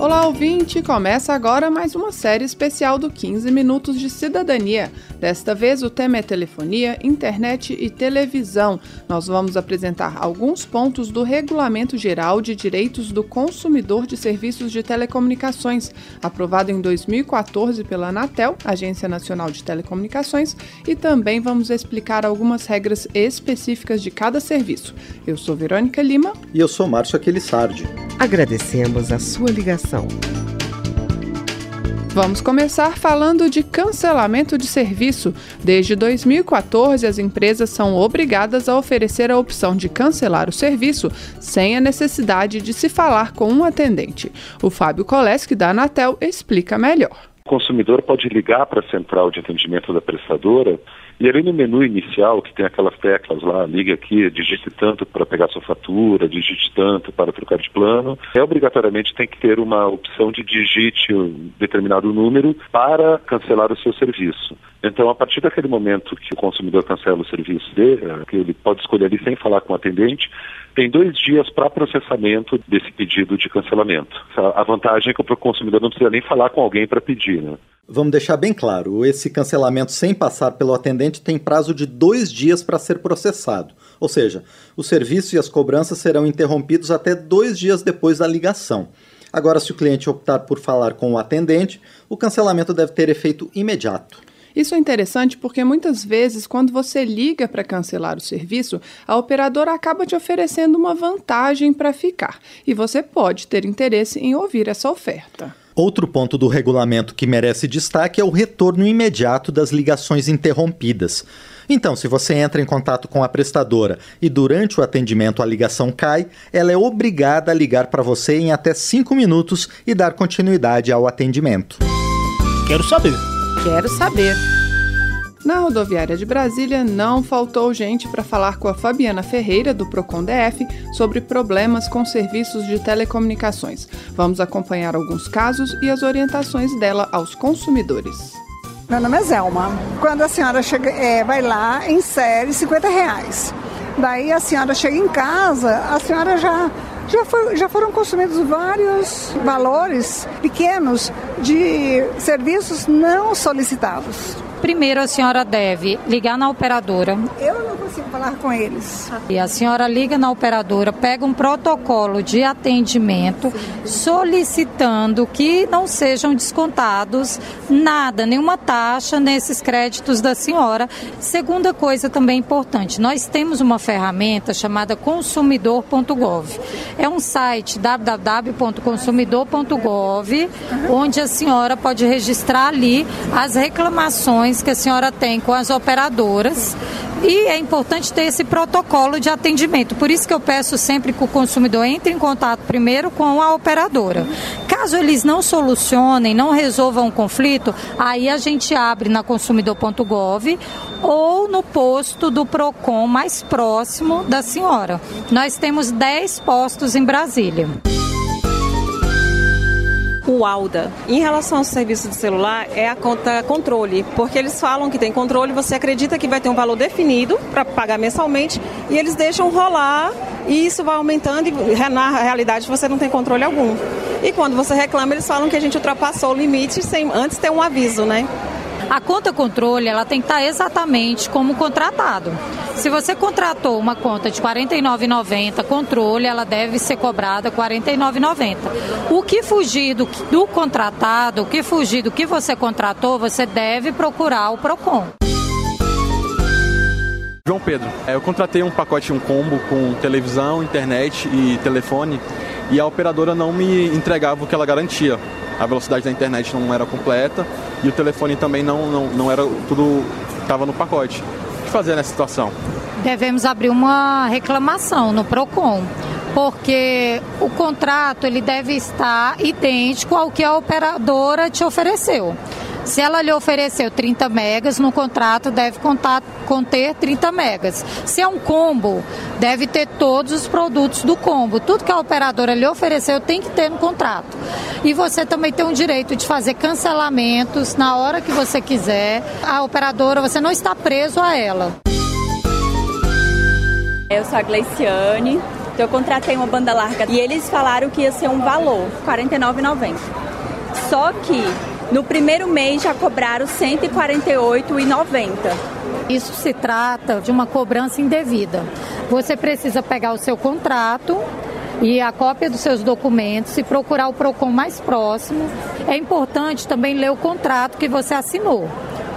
Olá, ouvinte! Começa agora mais uma série especial do 15 Minutos de Cidadania. Desta vez, o tema é telefonia, internet e televisão. Nós vamos apresentar alguns pontos do Regulamento Geral de Direitos do Consumidor de Serviços de Telecomunicações, aprovado em 2014 pela Anatel, Agência Nacional de Telecomunicações, e também vamos explicar algumas regras específicas de cada serviço. Eu sou Verônica Lima. E eu sou Márcio Aquilissardi. Agradecemos a sua ligação. Vamos começar falando de cancelamento de serviço. Desde 2014, as empresas são obrigadas a oferecer a opção de cancelar o serviço sem a necessidade de se falar com um atendente. O Fábio Koleski, da Anatel, explica melhor. O consumidor pode ligar para a central de atendimento da prestadora e ali no menu inicial, que tem aquelas teclas lá, liga aqui, digite tanto para pegar sua fatura, digite tanto para trocar de plano, é obrigatoriamente tem que ter uma opção de digite um determinado número para cancelar o seu serviço. Então, a partir daquele momento que o consumidor cancela o serviço dele, que ele pode escolher ali sem falar com o atendente, tem dois dias para processamento desse pedido de cancelamento. A vantagem é que o consumidor não precisa nem falar com alguém para pedir, né? Vamos deixar bem claro: esse cancelamento sem passar pelo atendente tem prazo de dois dias para ser processado. Ou seja, o serviço e as cobranças serão interrompidos até dois dias depois da ligação. Agora, se o cliente optar por falar com o atendente, o cancelamento deve ter efeito imediato. Isso é interessante porque muitas vezes, quando você liga para cancelar o serviço, a operadora acaba te oferecendo uma vantagem para ficar e você pode ter interesse em ouvir essa oferta. Outro ponto do regulamento que merece destaque é o retorno imediato das ligações interrompidas. Então, se você entra em contato com a prestadora e durante o atendimento a ligação cai, ela é obrigada a ligar para você em até 5 minutos e dar continuidade ao atendimento. Quero saber. Quero saber. Na rodoviária de Brasília, não faltou gente para falar com a Fabiana Ferreira, do Procon DF, sobre problemas com serviços de telecomunicações. Vamos acompanhar alguns casos e as orientações dela aos consumidores. Meu nome é Zelma. Quando a senhora chega, é, vai lá, insere 50 reais. Daí a senhora chega em casa, a senhora já, já, foi, já foram consumidos vários valores pequenos de serviços não solicitados. Primeiro, a senhora deve ligar na operadora. Eu não consigo falar com eles. E a senhora liga na operadora, pega um protocolo de atendimento solicitando que não sejam descontados nada, nenhuma taxa nesses créditos da senhora. Segunda coisa também importante, nós temos uma ferramenta chamada consumidor.gov. É um site www.consumidor.gov, onde a senhora pode registrar ali as reclamações que a senhora tem com as operadoras e é importante ter esse protocolo de atendimento. Por isso que eu peço sempre que o consumidor entre em contato primeiro com a operadora. Caso eles não solucionem, não resolvam o conflito, aí a gente abre na consumidor.gov ou no posto do Procon mais próximo da senhora. Nós temos 10 postos em Brasília o ALDA. Em relação ao serviço de celular, é a conta controle, porque eles falam que tem controle, você acredita que vai ter um valor definido para pagar mensalmente e eles deixam rolar e isso vai aumentando e na realidade você não tem controle algum. E quando você reclama, eles falam que a gente ultrapassou o limite sem antes ter um aviso, né? A conta controle ela tem que estar exatamente como contratado. Se você contratou uma conta de R$ 49,90 controle, ela deve ser cobrada R$ 49,90. O que fugir do, do contratado, o que fugir do que você contratou, você deve procurar o PROCON. João Pedro, eu contratei um pacote, um combo com televisão, internet e telefone e a operadora não me entregava o que ela garantia. A velocidade da internet não era completa e o telefone também não, não, não era tudo estava no pacote. O que fazer nessa situação? Devemos abrir uma reclamação no Procon, porque o contrato ele deve estar idêntico ao que a operadora te ofereceu. Se ela lhe ofereceu 30 megas, no contrato deve contar, conter 30 megas. Se é um combo, deve ter todos os produtos do combo. Tudo que a operadora lhe ofereceu tem que ter no contrato. E você também tem o direito de fazer cancelamentos na hora que você quiser. A operadora, você não está preso a ela. Eu sou a Gleiciane, então eu contratei uma banda larga e eles falaram que ia ser um valor, R$ 49,90. Só que no primeiro mês já cobraram R$ 148,90. Isso se trata de uma cobrança indevida. Você precisa pegar o seu contrato e a cópia dos seus documentos e procurar o PROCON mais próximo. É importante também ler o contrato que você assinou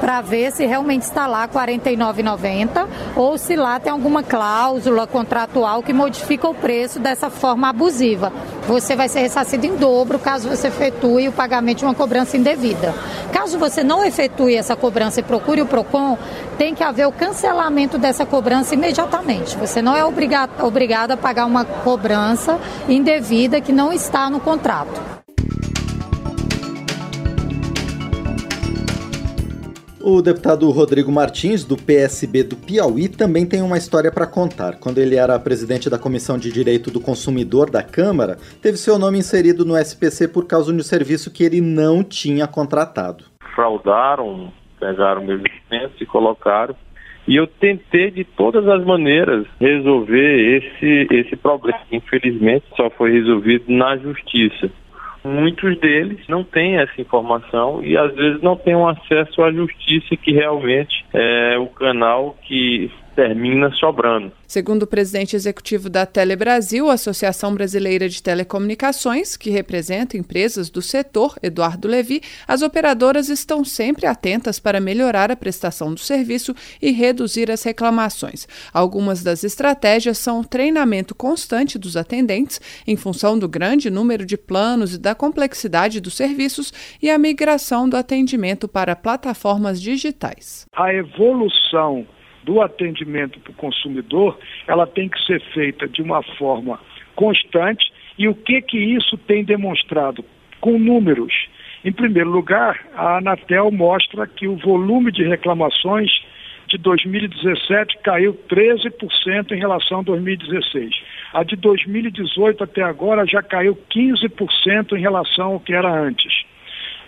para ver se realmente está lá R$ 49,90 ou se lá tem alguma cláusula contratual que modifica o preço dessa forma abusiva. Você vai ser ressarcido em dobro caso você efetue o pagamento de uma cobrança indevida. Caso você não efetue essa cobrança e procure o PROCON, tem que haver o cancelamento dessa cobrança imediatamente. Você não é obrigado, obrigado a pagar uma cobrança indevida que não está no contrato. O deputado Rodrigo Martins, do PSB do Piauí, também tem uma história para contar. Quando ele era presidente da Comissão de Direito do Consumidor da Câmara, teve seu nome inserido no SPC por causa de um serviço que ele não tinha contratado. Fraudaram, pegaram meus documentos e colocaram. E eu tentei de todas as maneiras resolver esse, esse problema. Infelizmente, só foi resolvido na justiça. Muitos deles não têm essa informação e às vezes não têm um acesso à justiça que realmente é o canal que termina sobrando. Segundo o presidente executivo da Telebrasil, Associação Brasileira de Telecomunicações, que representa empresas do setor, Eduardo Levi, as operadoras estão sempre atentas para melhorar a prestação do serviço e reduzir as reclamações. Algumas das estratégias são o treinamento constante dos atendentes, em função do grande número de planos e da complexidade dos serviços, e a migração do atendimento para plataformas digitais. A evolução do atendimento para o consumidor, ela tem que ser feita de uma forma constante. E o que que isso tem demonstrado? Com números. Em primeiro lugar, a Anatel mostra que o volume de reclamações de 2017 caiu 13% em relação a 2016. A de 2018 até agora já caiu 15% em relação ao que era antes.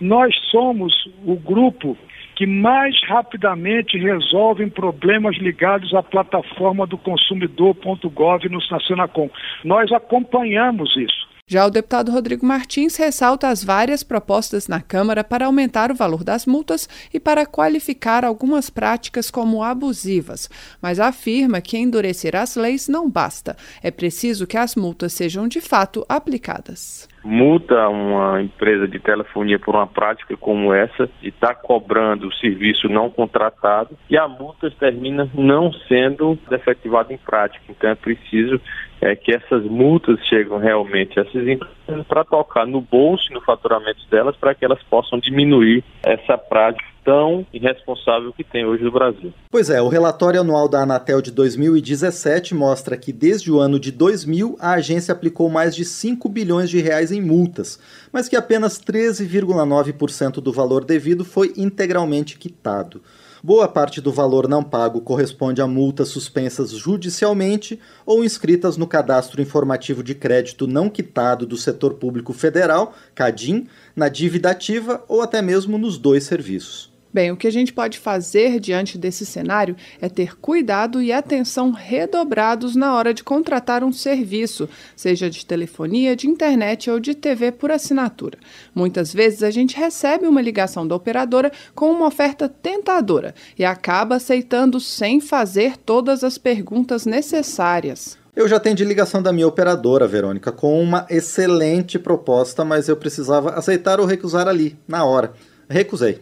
Nós somos o grupo que mais rapidamente resolvem problemas ligados à plataforma do consumidor.gov no Senacom. Nós acompanhamos isso. Já o deputado Rodrigo Martins ressalta as várias propostas na Câmara para aumentar o valor das multas e para qualificar algumas práticas como abusivas, mas afirma que endurecer as leis não basta. É preciso que as multas sejam de fato aplicadas multa uma empresa de telefonia por uma prática como essa e está cobrando o serviço não contratado e a multa termina não sendo efetivada em prática. Então é preciso é, que essas multas cheguem realmente a essas empresas para tocar no bolso e no faturamento delas para que elas possam diminuir essa prática tão irresponsável que tem hoje no Brasil. Pois é, o relatório anual da Anatel de 2017 mostra que desde o ano de 2000 a agência aplicou mais de 5 bilhões de reais em multas, mas que apenas 13,9% do valor devido foi integralmente quitado. Boa parte do valor não pago corresponde a multas suspensas judicialmente ou inscritas no Cadastro Informativo de Crédito Não Quitado do Setor Público Federal, CADIM, na dívida ativa ou até mesmo nos dois serviços. Bem, o que a gente pode fazer diante desse cenário é ter cuidado e atenção redobrados na hora de contratar um serviço, seja de telefonia, de internet ou de TV por assinatura. Muitas vezes a gente recebe uma ligação da operadora com uma oferta tentadora e acaba aceitando sem fazer todas as perguntas necessárias. Eu já atendi ligação da minha operadora, Verônica, com uma excelente proposta, mas eu precisava aceitar ou recusar ali, na hora. Recusei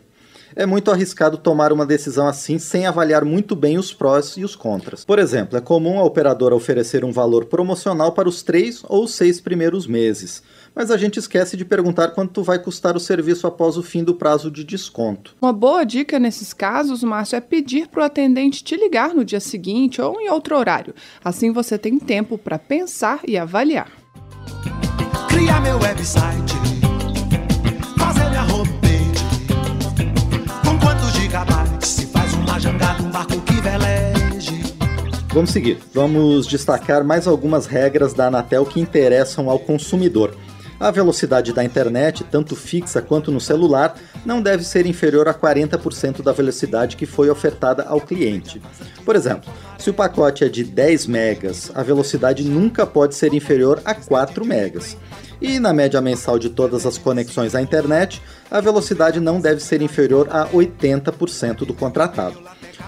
é muito arriscado tomar uma decisão assim sem avaliar muito bem os prós e os contras. Por exemplo, é comum a operadora oferecer um valor promocional para os três ou seis primeiros meses, mas a gente esquece de perguntar quanto vai custar o serviço após o fim do prazo de desconto. Uma boa dica nesses casos, Márcio, é pedir para o atendente te ligar no dia seguinte ou em outro horário. Assim você tem tempo para pensar e avaliar. Criar meu website, Vamos seguir. Vamos destacar mais algumas regras da Anatel que interessam ao consumidor. A velocidade da internet, tanto fixa quanto no celular, não deve ser inferior a 40% da velocidade que foi ofertada ao cliente. Por exemplo, se o pacote é de 10 megas, a velocidade nunca pode ser inferior a 4 megas. E na média mensal de todas as conexões à internet, a velocidade não deve ser inferior a 80% do contratado.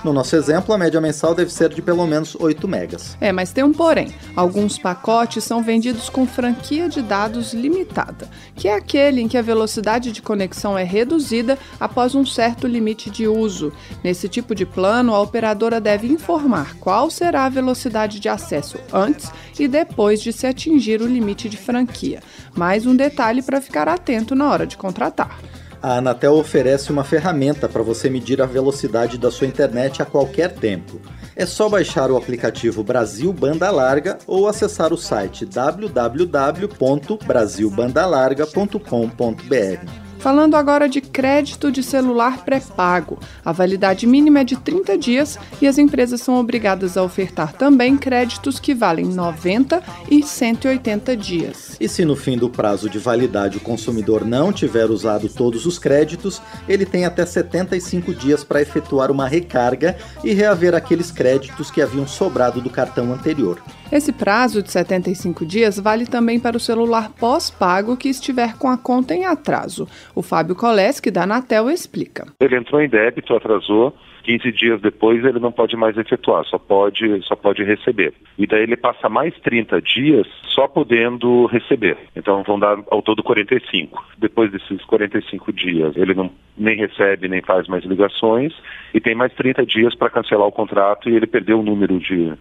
No nosso exemplo, a média mensal deve ser de pelo menos 8 megas. É, mas tem um porém. Alguns pacotes são vendidos com franquia de dados limitada, que é aquele em que a velocidade de conexão é reduzida após um certo limite de uso. Nesse tipo de plano, a operadora deve informar qual será a velocidade de acesso antes e depois de se atingir o limite de franquia. Mais um detalhe para ficar atento na hora de contratar a Anatel oferece uma ferramenta para você medir a velocidade da sua internet a qualquer tempo. É só baixar o aplicativo Brasil Banda Larga ou acessar o site www.brasilbandalarga.com.br. Falando agora de crédito de celular pré-pago. A validade mínima é de 30 dias e as empresas são obrigadas a ofertar também créditos que valem 90 e 180 dias. E se no fim do prazo de validade o consumidor não tiver usado todos os créditos, ele tem até 75 dias para efetuar uma recarga e reaver aqueles créditos que haviam sobrado do cartão anterior. Esse prazo de 75 dias vale também para o celular pós-pago que estiver com a conta em atraso. O Fábio Koleski, da Anatel, explica. Ele entrou em débito, atrasou, 15 dias depois ele não pode mais efetuar, só pode, só pode receber. E daí ele passa mais 30 dias só podendo receber. Então vão dar ao todo 45. Depois desses 45 dias, ele não nem recebe nem faz mais ligações e tem mais 30 dias para cancelar o contrato e ele perdeu o número de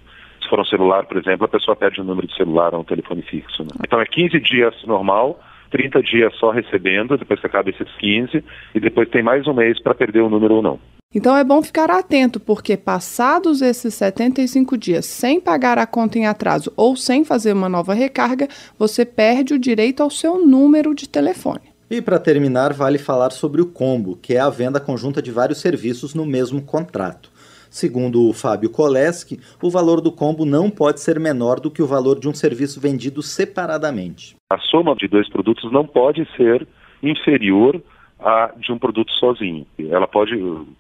se for um celular, por exemplo, a pessoa perde o número de celular ou um telefone fixo. Né? Então é 15 dias normal, 30 dias só recebendo, depois que acaba esses 15, e depois tem mais um mês para perder o número ou não. Então é bom ficar atento, porque passados esses 75 dias sem pagar a conta em atraso ou sem fazer uma nova recarga, você perde o direito ao seu número de telefone. E para terminar, vale falar sobre o combo, que é a venda conjunta de vários serviços no mesmo contrato. Segundo o Fábio Koleski, o valor do combo não pode ser menor do que o valor de um serviço vendido separadamente. A soma de dois produtos não pode ser inferior a de um produto sozinho. Ela pode,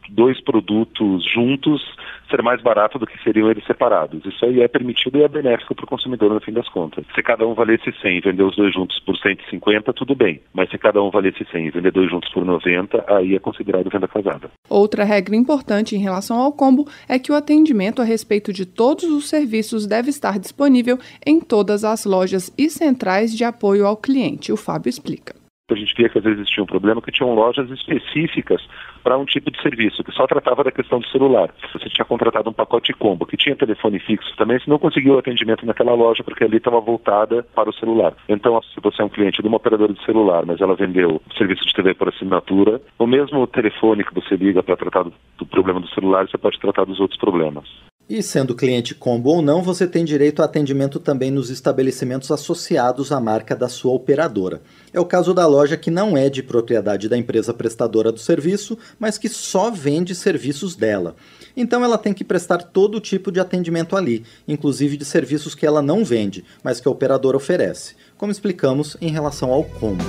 dois produtos juntos, ser mais barato do que seriam eles separados. Isso aí é permitido e é benéfico para o consumidor no fim das contas. Se cada um valesse 100 e vender os dois juntos por 150, tudo bem. Mas se cada um valesse 100 e vender dois juntos por 90, aí é considerado venda casada. Outra regra importante em relação ao combo é que o atendimento a respeito de todos os serviços deve estar disponível em todas as lojas e centrais de apoio ao cliente. O Fábio explica. A gente via que às vezes existia um problema que tinham lojas específicas para um tipo de serviço, que só tratava da questão do celular. Você tinha contratado um pacote combo que tinha telefone fixo também, você não conseguiu o atendimento naquela loja porque ali estava voltada para o celular. Então, se você é um cliente de uma operadora de celular, mas ela vendeu serviço de TV por assinatura, o mesmo telefone que você liga para tratar do, do problema do celular, você pode tratar dos outros problemas. E sendo cliente combo ou não, você tem direito a atendimento também nos estabelecimentos associados à marca da sua operadora. É o caso da loja que não é de propriedade da empresa prestadora do serviço, mas que só vende serviços dela. Então ela tem que prestar todo tipo de atendimento ali, inclusive de serviços que ela não vende, mas que a operadora oferece, como explicamos em relação ao combo.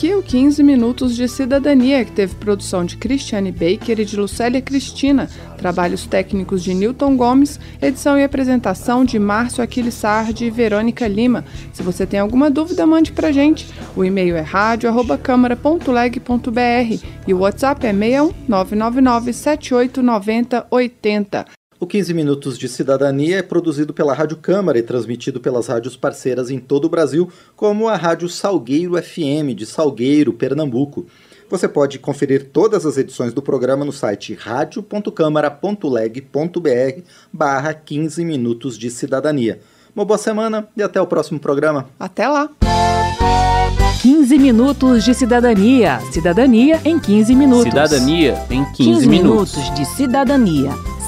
Aqui o 15 Minutos de Cidadania, que teve produção de Cristiane Baker e de Lucélia Cristina, trabalhos técnicos de Newton Gomes, edição e apresentação de Márcio Aquiles Sardi e Verônica Lima. Se você tem alguma dúvida, mande pra gente. O e-mail é rádio.câmara.leg.br e o WhatsApp é 61 999 7890 80. O 15 Minutos de Cidadania é produzido pela Rádio Câmara e transmitido pelas rádios parceiras em todo o Brasil, como a Rádio Salgueiro FM de Salgueiro, Pernambuco. Você pode conferir todas as edições do programa no site radio.câmara.leg.br barra 15 Minutos de Cidadania. Uma boa semana e até o próximo programa. Até lá! 15 minutos de cidadania. Cidadania em 15 minutos. Cidadania em 15, 15 minutos. minutos de cidadania.